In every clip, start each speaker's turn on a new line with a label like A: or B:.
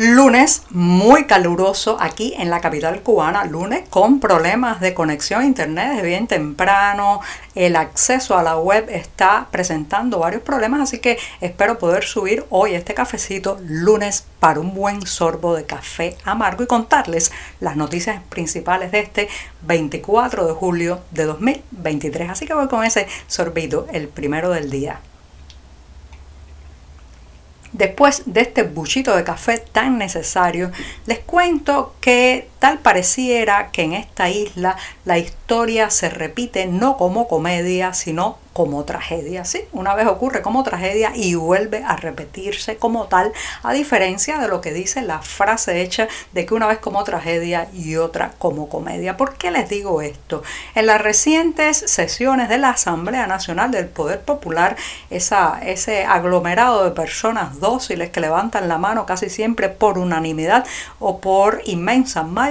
A: Lunes muy caluroso aquí en la capital cubana, lunes con problemas de conexión a internet desde bien temprano, el acceso a la web está presentando varios problemas, así que espero poder subir hoy este cafecito lunes para un buen sorbo de café amargo y contarles las noticias principales de este 24 de julio de 2023. Así que voy con ese sorbito, el primero del día. Después de este buchito de café tan necesario, les cuento que tal pareciera que en esta isla la historia se repite no como comedia, sino como tragedia. Sí, una vez ocurre como tragedia y vuelve a repetirse como tal, a diferencia de lo que dice la frase hecha de que una vez como tragedia y otra como comedia. ¿Por qué les digo esto? En las recientes sesiones de la Asamblea Nacional del Poder Popular, esa, ese aglomerado de personas dóciles que levantan la mano casi siempre por unanimidad o por inmensa mayoría,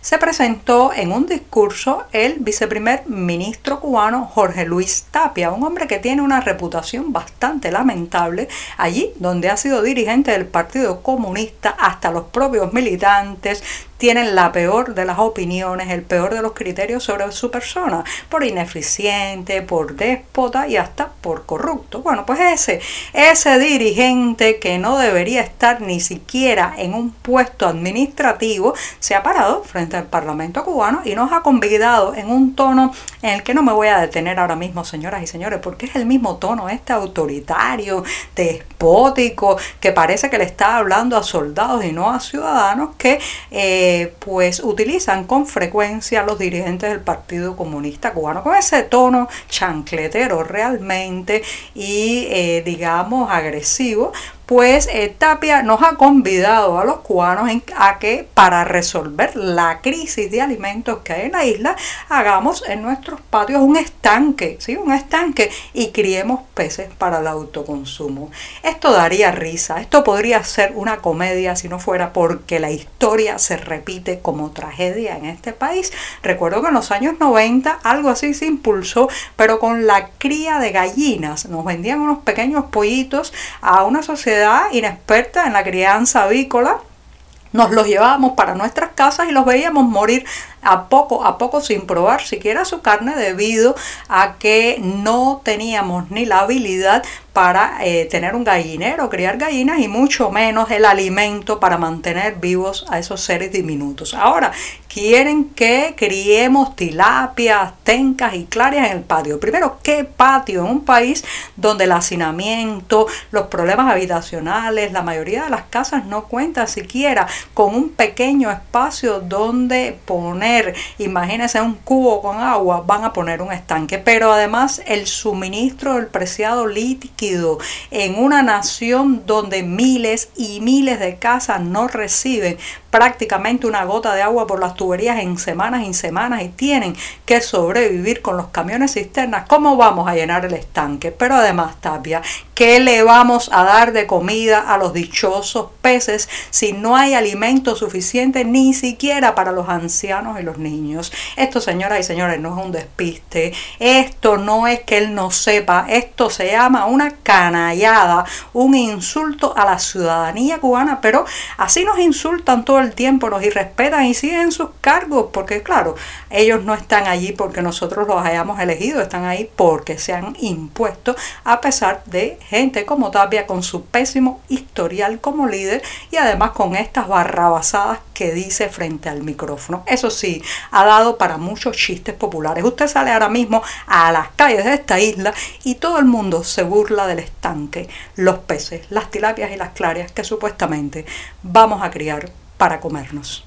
A: se presentó en un discurso el viceprimer ministro cubano Jorge Luis Tapia un hombre que tiene una reputación bastante lamentable allí donde ha sido dirigente del Partido Comunista hasta los propios militantes tienen la peor de las opiniones, el peor de los criterios sobre su persona, por ineficiente, por déspota y hasta por corrupto. Bueno, pues ese, ese dirigente que no debería estar ni siquiera en un puesto administrativo, se ha parado frente al Parlamento cubano y nos ha convidado en un tono en el que no me voy a detener ahora mismo, señoras y señores, porque es el mismo tono este autoritario, que parece que le está hablando a soldados y no a ciudadanos que... Eh, pues utilizan con frecuencia los dirigentes del Partido Comunista Cubano con ese tono chancletero realmente y eh, digamos agresivo pues eh, Tapia nos ha convidado a los cubanos a que para resolver la crisis de alimentos que hay en la isla, hagamos en nuestros patios un estanque, ¿sí? un estanque y criemos peces para el autoconsumo. Esto daría risa, esto podría ser una comedia si no fuera porque la historia se repite como tragedia en este país. Recuerdo que en los años 90 algo así se impulsó, pero con la cría de gallinas. Nos vendían unos pequeños pollitos a una sociedad inexperta en la crianza avícola, nos los llevábamos para nuestras casas y los veíamos morir a poco a poco sin probar siquiera su carne debido a que no teníamos ni la habilidad para eh, tener un gallinero, criar gallinas y mucho menos el alimento para mantener vivos a esos seres diminutos. Ahora, quieren que criemos tilapias, tencas y clarias en el patio. Primero, ¿qué patio? En un país donde el hacinamiento, los problemas habitacionales, la mayoría de las casas no cuentan siquiera con un pequeño espacio donde poner imagínense un cubo con agua, van a poner un estanque. Pero además el suministro del preciado líquido en una nación donde miles y miles de casas no reciben prácticamente una gota de agua por las tuberías en semanas y semanas y tienen que sobrevivir con los camiones cisternas, ¿cómo vamos a llenar el estanque? Pero además, Tapia, ¿qué le vamos a dar de comida a los dichosos peces si no hay alimento suficiente ni siquiera para los ancianos y los niños? Esto, señoras y señores, no es un despiste, esto no es que él no sepa, esto se llama una canallada, un insulto a la ciudadanía cubana, pero así nos insultan todo el tiempo, nos irrespetan y siguen sus cargos, porque claro, ellos no están allí porque nosotros los hayamos elegido, están ahí porque se han impuesto a pesar de gente como Tapia con su pésimo historial como líder y además con estas barrabasadas que dice frente al micrófono. Eso sí, ha dado para muchos chistes populares. Usted sale ahora mismo a las calles de esta isla y todo el mundo se burla del estanque, los peces, las tilapias y las clarias que supuestamente vamos a criar para comernos.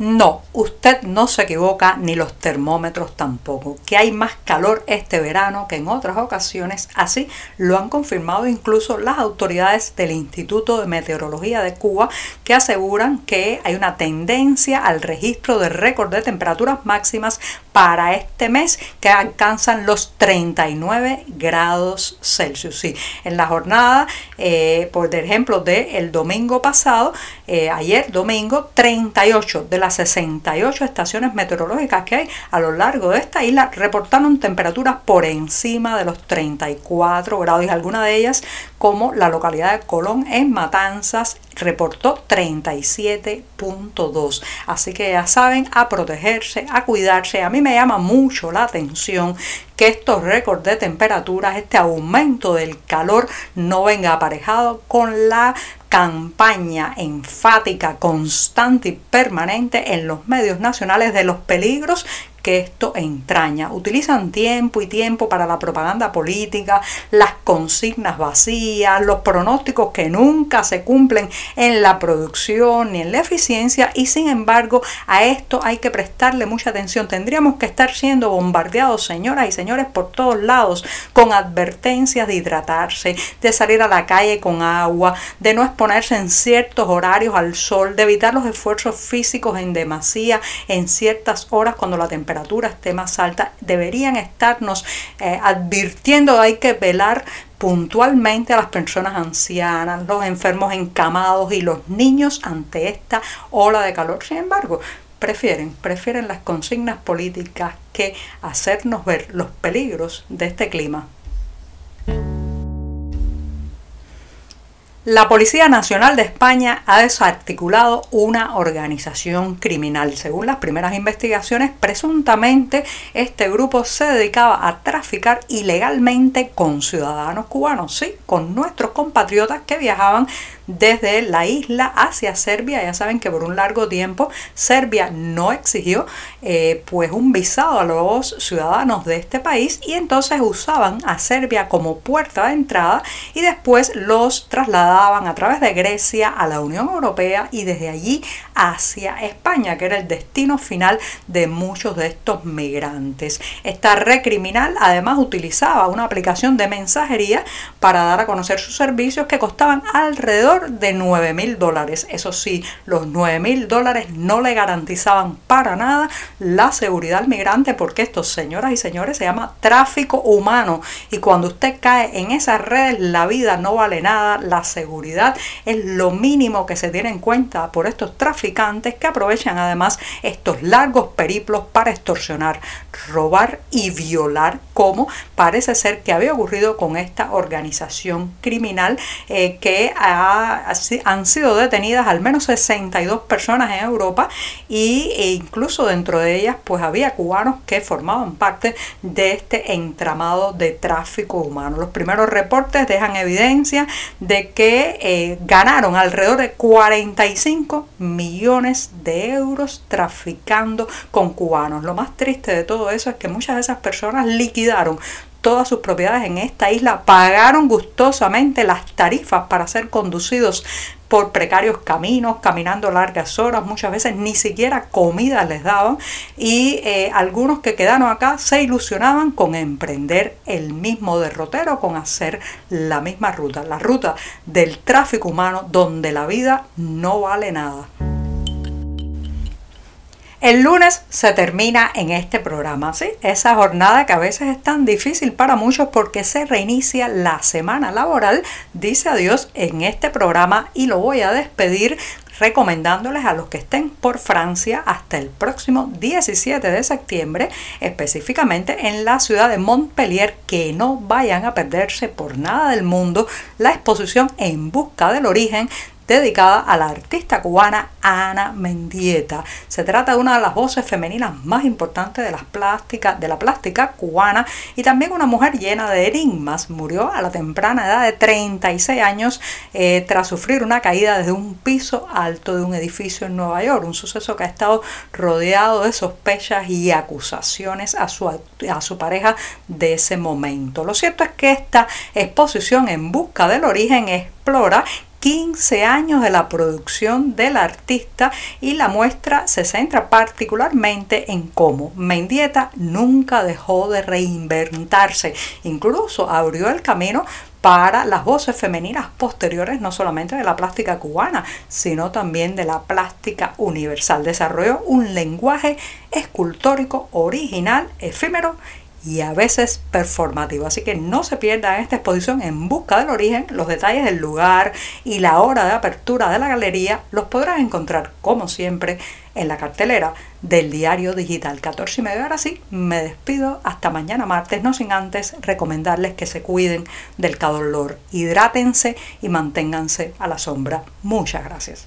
A: No, usted no se equivoca ni los termómetros tampoco, que hay más calor este verano que en otras ocasiones, así lo han confirmado incluso las autoridades del Instituto de Meteorología de Cuba, que aseguran que hay una tendencia al registro de récord de temperaturas máximas para este mes que alcanzan los 39 grados Celsius. Sí, en la jornada, eh, por ejemplo, del domingo pasado, eh, ayer domingo, 38 de las 68 estaciones meteorológicas que hay a lo largo de esta isla reportaron temperaturas por encima de los 34 grados y algunas de ellas como la localidad de Colón en Matanzas reportó 37.2 así que ya saben a protegerse a cuidarse. A mí me llama mucho la atención que estos récords de temperaturas este aumento del calor no venga aparejado con la campaña enfática, constante y permanente en los medios nacionales de los peligros que esto entraña. Utilizan tiempo y tiempo para la propaganda política, las consignas vacías, los pronósticos que nunca se cumplen en la producción ni en la eficiencia y sin embargo a esto hay que prestarle mucha atención. Tendríamos que estar siendo bombardeados, señoras y señores, por todos lados con advertencias de hidratarse, de salir a la calle con agua, de no exponerse en ciertos horarios al sol, de evitar los esfuerzos físicos en demasía en ciertas horas cuando la temperatura temperatura esté más alta, deberían estarnos eh, advirtiendo, hay que velar puntualmente a las personas ancianas, los enfermos encamados y los niños ante esta ola de calor. Sin embargo, prefieren, prefieren las consignas políticas que hacernos ver los peligros de este clima. La Policía Nacional de España ha desarticulado una organización criminal. Según las primeras investigaciones, presuntamente este grupo se dedicaba a traficar ilegalmente con ciudadanos cubanos, sí, con nuestros compatriotas que viajaban desde la isla hacia Serbia. Ya saben que por un largo tiempo Serbia no exigió eh, pues un visado a los ciudadanos de este país y entonces usaban a Serbia como puerta de entrada y después los trasladaban a través de Grecia a la Unión Europea y desde allí hacia España, que era el destino final de muchos de estos migrantes. Esta red criminal además utilizaba una aplicación de mensajería para dar a conocer sus servicios que costaban alrededor de 9 mil dólares. Eso sí, los 9 mil dólares no le garantizaban para nada la seguridad al migrante porque esto, señoras y señores, se llama tráfico humano. Y cuando usted cae en esas redes, la vida no vale nada, la seguridad es lo mínimo que se tiene en cuenta por estos traficantes que aprovechan además estos largos periplos para extorsionar, robar y violar, como parece ser que había ocurrido con esta organización criminal eh, que ha han sido detenidas al menos 62 personas en Europa y, e incluso dentro de ellas pues había cubanos que formaban parte de este entramado de tráfico humano. Los primeros reportes dejan evidencia de que eh, ganaron alrededor de 45 millones de euros traficando con cubanos. Lo más triste de todo eso es que muchas de esas personas liquidaron todas sus propiedades en esta isla, pagaron gustosamente las tarifas para ser conducidos por precarios caminos, caminando largas horas, muchas veces ni siquiera comida les daban y eh, algunos que quedaron acá se ilusionaban con emprender el mismo derrotero, con hacer la misma ruta, la ruta del tráfico humano donde la vida no vale nada. El lunes se termina en este programa, ¿sí? Esa jornada que a veces es tan difícil para muchos porque se reinicia la semana laboral, dice adiós en este programa y lo voy a despedir recomendándoles a los que estén por Francia hasta el próximo 17 de septiembre, específicamente en la ciudad de Montpellier, que no vayan a perderse por nada del mundo la exposición En Busca del Origen dedicada a la artista cubana Ana Mendieta. Se trata de una de las voces femeninas más importantes de, la plástica cubana y también una mujer llena de enigmas. Murió a la temprana edad de 36 años eh, tras sufrir una caída desde un piso alto de un edificio en Nueva York, un suceso que ha estado rodeado de sospechas y acusaciones a su, a su pareja de ese momento. Lo cierto es que esta exposición en busca del origen explora 15 años de la producción del artista y la muestra se centra particularmente en cómo Mendieta nunca dejó de reinventarse, incluso abrió el camino para las voces femeninas posteriores no solamente de la plástica cubana, sino también de la plástica universal. Desarrolló un lenguaje escultórico original, efímero y a veces performativo. Así que no se pierdan esta exposición en busca del origen. Los detalles del lugar y la hora de apertura de la galería los podrán encontrar, como siempre, en la cartelera del diario digital 14 y medio. Ahora sí, me despido hasta mañana martes, no sin antes recomendarles que se cuiden del calor, hidrátense y manténganse a la sombra. Muchas gracias.